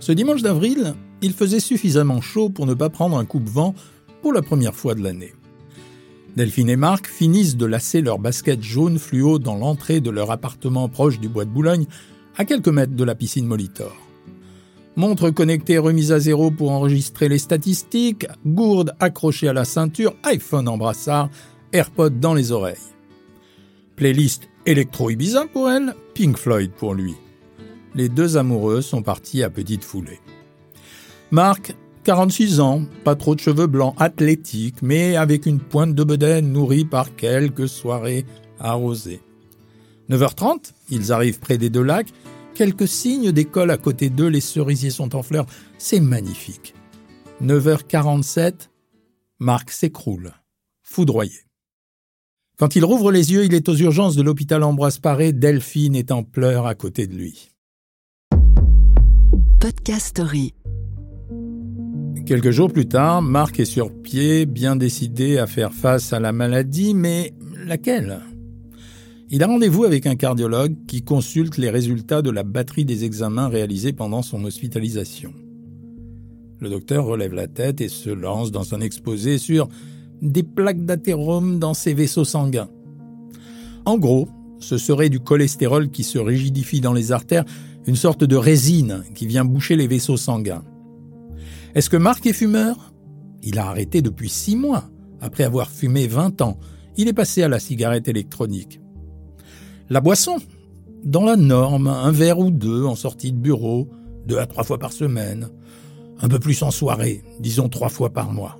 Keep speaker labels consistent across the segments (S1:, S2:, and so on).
S1: Ce dimanche d'avril, il faisait suffisamment chaud pour ne pas prendre un coupe-vent pour la première fois de l'année. Delphine et Marc finissent de lasser leur basket jaune fluo dans l'entrée de leur appartement proche du bois de Boulogne, à quelques mètres de la piscine Molitor. Montre connectée remise à zéro pour enregistrer les statistiques, gourde accrochée à la ceinture, iPhone en brassard, AirPod dans les oreilles. Playlist électro Ibiza pour elle, Pink Floyd pour lui. Les deux amoureux sont partis à petite foulée. Marc 46 ans, pas trop de cheveux blancs, athlétique, mais avec une pointe de bedaine nourrie par quelques soirées arrosées. 9h30, ils arrivent près des deux lacs, quelques signes d'école à côté d'eux, les cerisiers sont en fleurs, c'est magnifique. 9h47, Marc s'écroule, foudroyé. Quand il rouvre les yeux, il est aux urgences de l'hôpital Ambroise Paré, Delphine est en pleurs à côté de lui. Podcast Story. Quelques jours plus tard, Marc est sur pied, bien décidé à faire face à la maladie, mais laquelle? Il a rendez-vous avec un cardiologue qui consulte les résultats de la batterie des examens réalisés pendant son hospitalisation. Le docteur relève la tête et se lance dans un exposé sur des plaques d'athérome dans ses vaisseaux sanguins. En gros, ce serait du cholestérol qui se rigidifie dans les artères, une sorte de résine qui vient boucher les vaisseaux sanguins. Est-ce que Marc est fumeur? Il a arrêté depuis six mois. Après avoir fumé 20 ans, il est passé à la cigarette électronique. La boisson? Dans la norme, un verre ou deux en sortie de bureau, deux à trois fois par semaine. Un peu plus en soirée, disons trois fois par mois.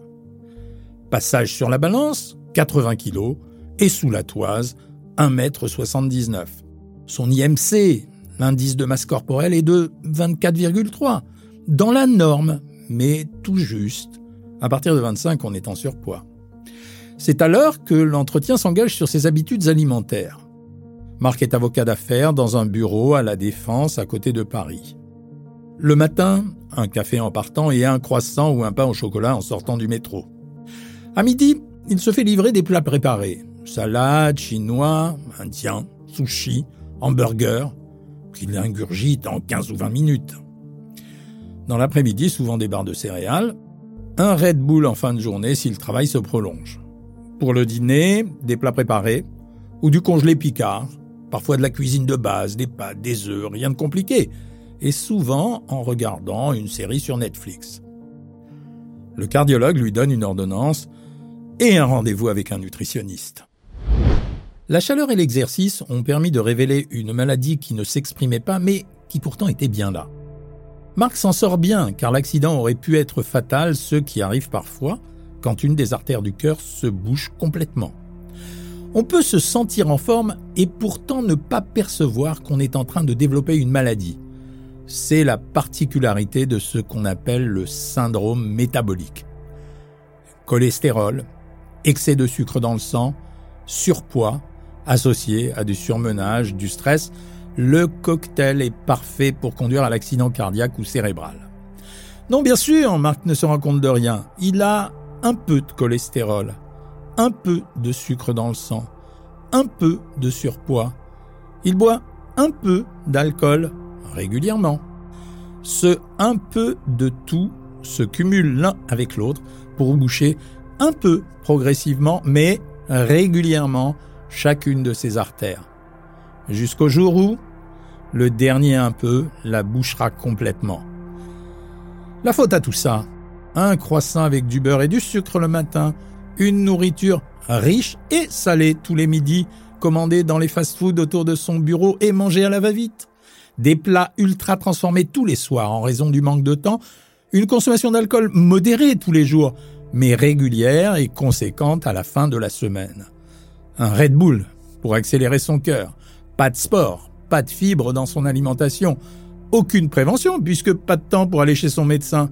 S1: Passage sur la balance, 80 kg, et sous la toise, 1,79 m. Son IMC, l'indice de masse corporelle, est de 24,3. Dans la norme, mais tout juste. À partir de 25, on est en surpoids. C'est alors que l'entretien s'engage sur ses habitudes alimentaires. Marc est avocat d'affaires dans un bureau à la Défense à côté de Paris. Le matin, un café en partant et un croissant ou un pain au chocolat en sortant du métro. À midi, il se fait livrer des plats préparés. Salade, chinois, indien, sushi, hamburger, qu'il ingurgite en 15 ou 20 minutes. Dans l'après-midi, souvent des barres de céréales. Un Red Bull en fin de journée si le travail se prolonge. Pour le dîner, des plats préparés ou du congelé picard. Parfois de la cuisine de base, des pâtes, des œufs, rien de compliqué. Et souvent en regardant une série sur Netflix. Le cardiologue lui donne une ordonnance et un rendez-vous avec un nutritionniste. La chaleur et l'exercice ont permis de révéler une maladie qui ne s'exprimait pas mais qui pourtant était bien là. Marc s'en sort bien, car l'accident aurait pu être fatal, ce qui arrive parfois quand une des artères du cœur se bouche complètement. On peut se sentir en forme et pourtant ne pas percevoir qu'on est en train de développer une maladie. C'est la particularité de ce qu'on appelle le syndrome métabolique. Cholestérol, excès de sucre dans le sang, surpoids, associé à du surmenage, du stress, le cocktail est parfait pour conduire à l'accident cardiaque ou cérébral. Non, bien sûr, Marc ne se rend compte de rien. Il a un peu de cholestérol, un peu de sucre dans le sang, un peu de surpoids. Il boit un peu d'alcool régulièrement. Ce un peu de tout se cumule l'un avec l'autre pour boucher un peu progressivement, mais régulièrement chacune de ses artères. Jusqu'au jour où, le dernier un peu la bouchera complètement. La faute à tout ça, un croissant avec du beurre et du sucre le matin, une nourriture riche et salée tous les midis, commandée dans les fast-foods autour de son bureau et mangée à la va-vite, des plats ultra transformés tous les soirs en raison du manque de temps, une consommation d'alcool modérée tous les jours, mais régulière et conséquente à la fin de la semaine. Un Red Bull pour accélérer son cœur, pas de sport, pas de fibres dans son alimentation, aucune prévention puisque pas de temps pour aller chez son médecin.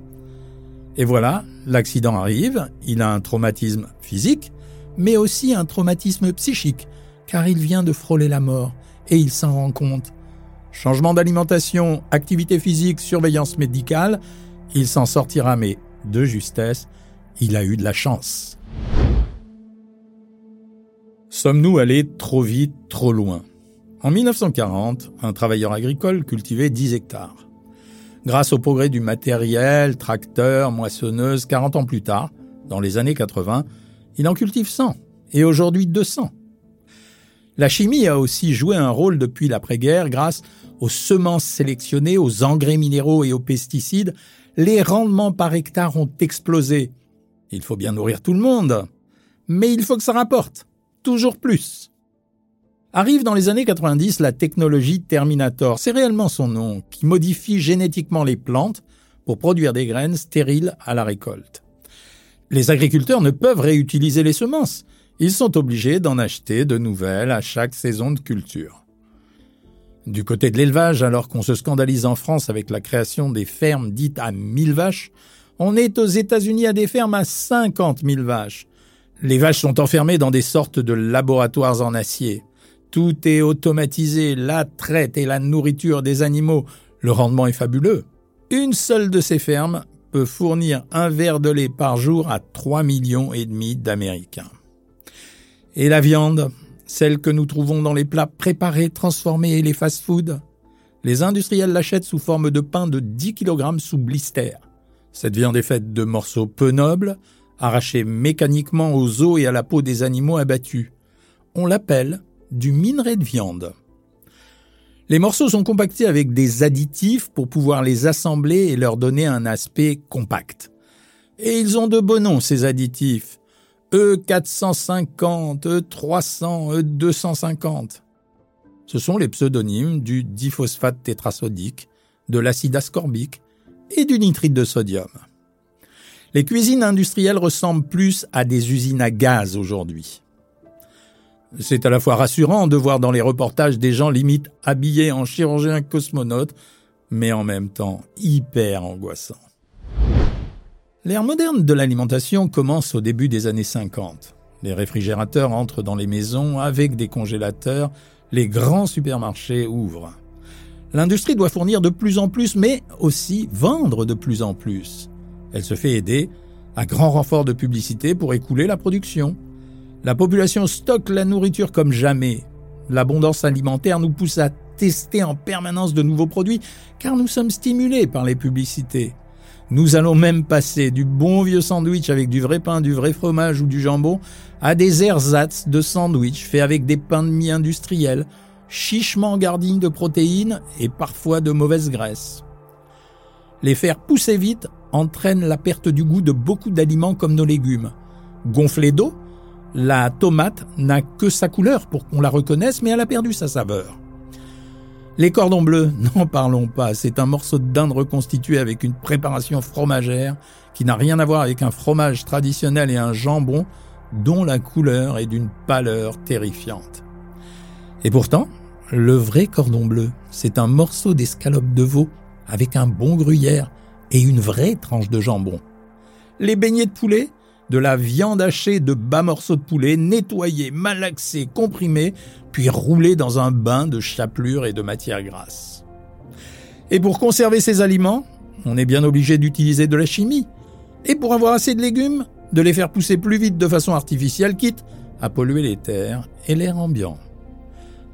S1: Et voilà, l'accident arrive, il a un traumatisme physique, mais aussi un traumatisme psychique, car il vient de frôler la mort et il s'en rend compte. Changement d'alimentation, activité physique, surveillance médicale, il s'en sortira, mais de justesse, il a eu de la chance. Sommes-nous allés trop vite, trop loin? En 1940, un travailleur agricole cultivait 10 hectares. Grâce au progrès du matériel, tracteur, moissonneuse, 40 ans plus tard, dans les années 80, il en cultive 100, et aujourd'hui 200. La chimie a aussi joué un rôle depuis l'après-guerre grâce aux semences sélectionnées, aux engrais minéraux et aux pesticides. Les rendements par hectare ont explosé. Il faut bien nourrir tout le monde, mais il faut que ça rapporte, toujours plus. Arrive dans les années 90 la technologie Terminator, c'est réellement son nom, qui modifie génétiquement les plantes pour produire des graines stériles à la récolte. Les agriculteurs ne peuvent réutiliser les semences, ils sont obligés d'en acheter de nouvelles à chaque saison de culture. Du côté de l'élevage, alors qu'on se scandalise en France avec la création des fermes dites à 1000 vaches, on est aux États-Unis à des fermes à 50 000 vaches. Les vaches sont enfermées dans des sortes de laboratoires en acier. Tout est automatisé, la traite et la nourriture des animaux. Le rendement est fabuleux. Une seule de ces fermes peut fournir un verre de lait par jour à 3 millions et demi d'Américains. Et la viande, celle que nous trouvons dans les plats préparés, transformés et les fast-foods, les industriels l'achètent sous forme de pain de 10 kg sous blister. Cette viande est faite de morceaux peu nobles, arrachés mécaniquement aux os et à la peau des animaux abattus. On l'appelle du minerai de viande. Les morceaux sont compactés avec des additifs pour pouvoir les assembler et leur donner un aspect compact. Et ils ont de beaux noms, ces additifs. E450, E300, E250. Ce sont les pseudonymes du diphosphate tétrasodique, de l'acide ascorbique et du nitrite de sodium. Les cuisines industrielles ressemblent plus à des usines à gaz aujourd'hui. C'est à la fois rassurant de voir dans les reportages des gens limite habillés en chirurgiens cosmonautes, mais en même temps hyper angoissant. L'ère moderne de l'alimentation commence au début des années 50. Les réfrigérateurs entrent dans les maisons avec des congélateurs, les grands supermarchés ouvrent. L'industrie doit fournir de plus en plus, mais aussi vendre de plus en plus. Elle se fait aider à grand renfort de publicité pour écouler la production. La population stocke la nourriture comme jamais. L'abondance alimentaire nous pousse à tester en permanence de nouveaux produits car nous sommes stimulés par les publicités. Nous allons même passer du bon vieux sandwich avec du vrai pain, du vrai fromage ou du jambon à des ersatz de sandwich faits avec des pains de mie industriels, chichement garnis de protéines et parfois de mauvaise graisse. Les faire pousser vite entraîne la perte du goût de beaucoup d'aliments comme nos légumes. Gonflés d'eau, la tomate n'a que sa couleur pour qu'on la reconnaisse, mais elle a perdu sa saveur. Les cordons bleus, n'en parlons pas, c'est un morceau de dinde reconstitué avec une préparation fromagère qui n'a rien à voir avec un fromage traditionnel et un jambon dont la couleur est d'une pâleur terrifiante. Et pourtant, le vrai cordon bleu, c'est un morceau d'escalope de veau avec un bon gruyère et une vraie tranche de jambon. Les beignets de poulet, de la viande hachée de bas morceaux de poulet, nettoyés, malaxés, comprimés, puis roulés dans un bain de chapelure et de matière grasse. Et pour conserver ces aliments, on est bien obligé d'utiliser de la chimie. Et pour avoir assez de légumes, de les faire pousser plus vite de façon artificielle, quitte à polluer les terres et l'air ambiant.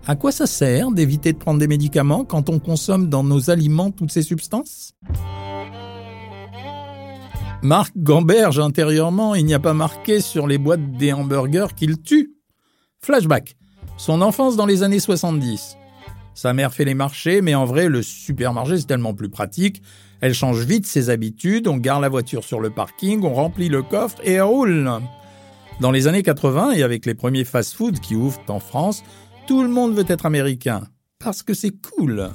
S1: À quoi ça sert d'éviter de prendre des médicaments quand on consomme dans nos aliments toutes ces substances? Marc gamberge intérieurement, il n'y a pas marqué sur les boîtes des hamburgers qu'il tue. Flashback. Son enfance dans les années 70. Sa mère fait les marchés, mais en vrai, le supermarché, c'est tellement plus pratique. Elle change vite ses habitudes, on garde la voiture sur le parking, on remplit le coffre et roule. Dans les années 80, et avec les premiers fast-foods qui ouvrent en France, tout le monde veut être américain. Parce que c'est cool.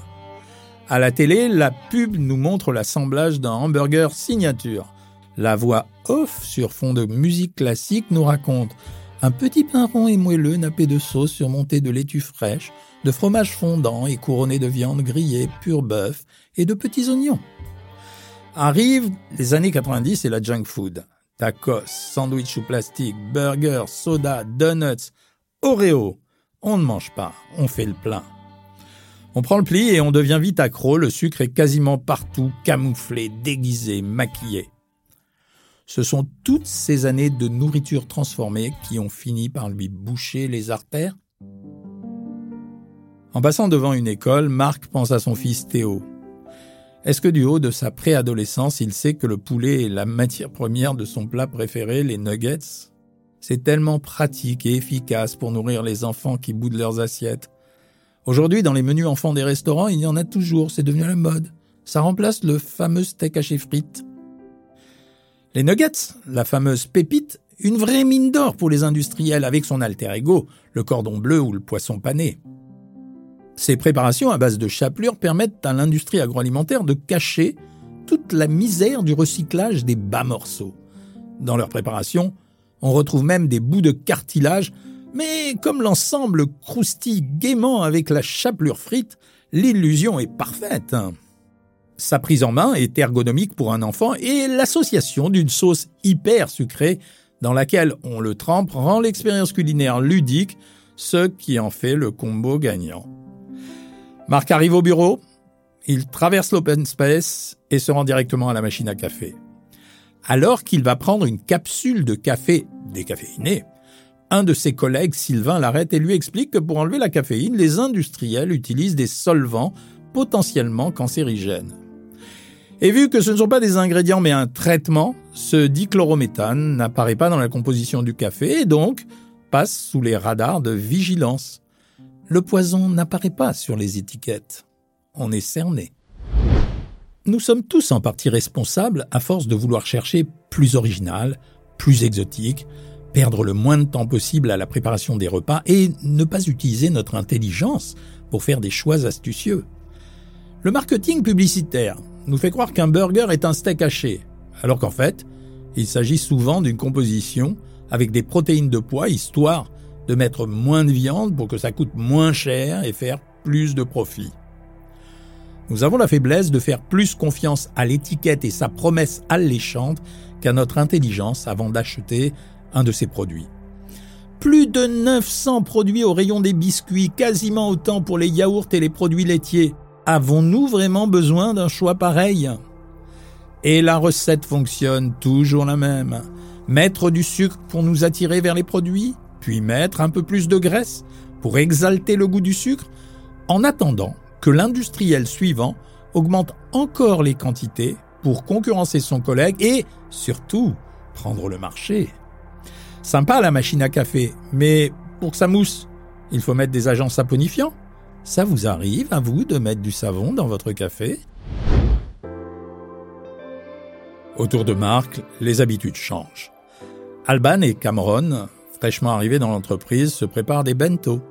S1: À la télé, la pub nous montre l'assemblage d'un hamburger signature. La voix off sur fond de musique classique nous raconte un petit pain rond et moelleux nappé de sauce surmonté de laitue fraîche, de fromage fondant et couronné de viande grillée, pur bœuf et de petits oignons. Arrivent les années 90 et la junk food. Tacos, sandwich ou plastique, burgers, soda, donuts, Oreo. On ne mange pas, on fait le plein. On prend le pli et on devient vite accro, le sucre est quasiment partout, camouflé, déguisé, maquillé. Ce sont toutes ces années de nourriture transformée qui ont fini par lui boucher les artères. En passant devant une école, Marc pense à son fils Théo. Est-ce que du haut de sa préadolescence, il sait que le poulet est la matière première de son plat préféré, les nuggets? C'est tellement pratique et efficace pour nourrir les enfants qui boudent leurs assiettes. Aujourd'hui, dans les menus enfants des restaurants, il y en a toujours, c'est devenu la mode. Ça remplace le fameux steak haché frites. Les nuggets, la fameuse pépite, une vraie mine d'or pour les industriels avec son alter ego, le cordon bleu ou le poisson pané. Ces préparations à base de chapelure permettent à l'industrie agroalimentaire de cacher toute la misère du recyclage des bas morceaux. Dans leur préparation, on retrouve même des bouts de cartilage, mais comme l'ensemble croustille gaiement avec la chapelure frite, l'illusion est parfaite. Sa prise en main est ergonomique pour un enfant et l'association d'une sauce hyper sucrée dans laquelle on le trempe rend l'expérience culinaire ludique, ce qui en fait le combo gagnant. Marc arrive au bureau, il traverse l'open space et se rend directement à la machine à café. Alors qu'il va prendre une capsule de café décaféiné, un de ses collègues, Sylvain, l'arrête et lui explique que pour enlever la caféine, les industriels utilisent des solvants potentiellement cancérigènes. Et vu que ce ne sont pas des ingrédients mais un traitement, ce dichlorométhane n'apparaît pas dans la composition du café et donc passe sous les radars de vigilance le poison n'apparaît pas sur les étiquettes. On est cerné. Nous sommes tous en partie responsables à force de vouloir chercher plus original, plus exotique, perdre le moins de temps possible à la préparation des repas et ne pas utiliser notre intelligence pour faire des choix astucieux. Le marketing publicitaire nous fait croire qu'un burger est un steak haché, alors qu'en fait, il s'agit souvent d'une composition avec des protéines de poids histoire de mettre moins de viande pour que ça coûte moins cher et faire plus de profit. Nous avons la faiblesse de faire plus confiance à l'étiquette et sa promesse alléchante qu'à notre intelligence avant d'acheter un de ces produits. Plus de 900 produits au rayon des biscuits, quasiment autant pour les yaourts et les produits laitiers. Avons-nous vraiment besoin d'un choix pareil? Et la recette fonctionne toujours la même. Mettre du sucre pour nous attirer vers les produits puis mettre un peu plus de graisse pour exalter le goût du sucre, en attendant que l'industriel suivant augmente encore les quantités pour concurrencer son collègue et, surtout, prendre le marché. Sympa la machine à café, mais pour que ça mousse, il faut mettre des agents saponifiants. Ça vous arrive à vous de mettre du savon dans votre café? Autour de Marc, les habitudes changent. Alban et Cameron fraîchement arrivés dans l'entreprise, se préparent des bento,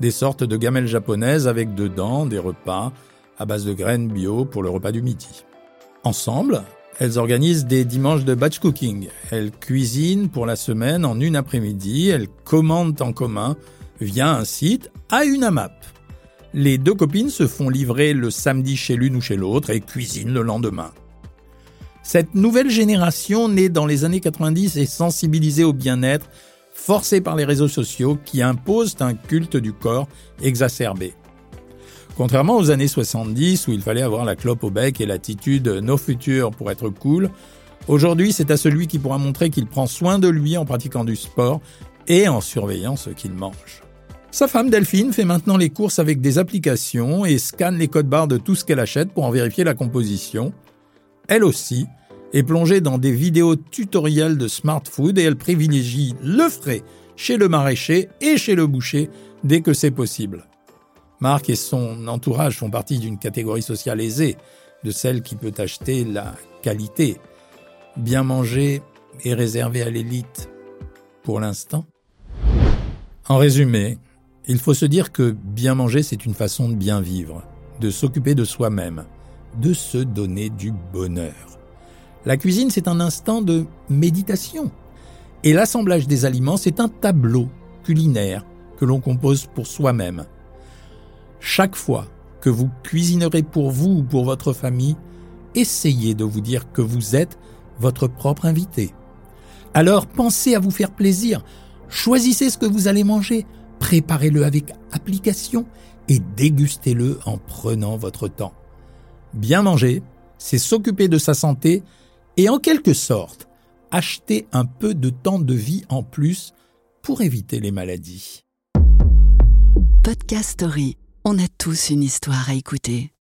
S1: des sortes de gamelles japonaises avec dedans des repas à base de graines bio pour le repas du midi. Ensemble, elles organisent des dimanches de batch cooking. Elles cuisinent pour la semaine en une après-midi, elles commandent en commun via un site à une AMAP. Les deux copines se font livrer le samedi chez l'une ou chez l'autre et cuisinent le lendemain. Cette nouvelle génération née dans les années 90 est sensibilisée au bien-être forcés par les réseaux sociaux qui imposent un culte du corps exacerbé. Contrairement aux années 70 où il fallait avoir la clope au bec et l'attitude no futur pour être cool, aujourd'hui c'est à celui qui pourra montrer qu'il prend soin de lui en pratiquant du sport et en surveillant ce qu'il mange. Sa femme Delphine fait maintenant les courses avec des applications et scanne les codes barres de tout ce qu'elle achète pour en vérifier la composition. Elle aussi est plongée dans des vidéos tutoriels de smart food et elle privilégie le frais chez le maraîcher et chez le boucher dès que c'est possible. Marc et son entourage font partie d'une catégorie sociale aisée, de celle qui peut acheter la qualité. Bien manger est réservé à l'élite pour l'instant. En résumé, il faut se dire que bien manger, c'est une façon de bien vivre, de s'occuper de soi-même, de se donner du bonheur. La cuisine, c'est un instant de méditation. Et l'assemblage des aliments, c'est un tableau culinaire que l'on compose pour soi-même. Chaque fois que vous cuisinerez pour vous ou pour votre famille, essayez de vous dire que vous êtes votre propre invité. Alors pensez à vous faire plaisir, choisissez ce que vous allez manger, préparez-le avec application et dégustez-le en prenant votre temps. Bien manger, c'est s'occuper de sa santé et en quelque sorte acheter un peu de temps de vie en plus pour éviter les maladies.
S2: Podcast Story. On a tous une histoire à écouter.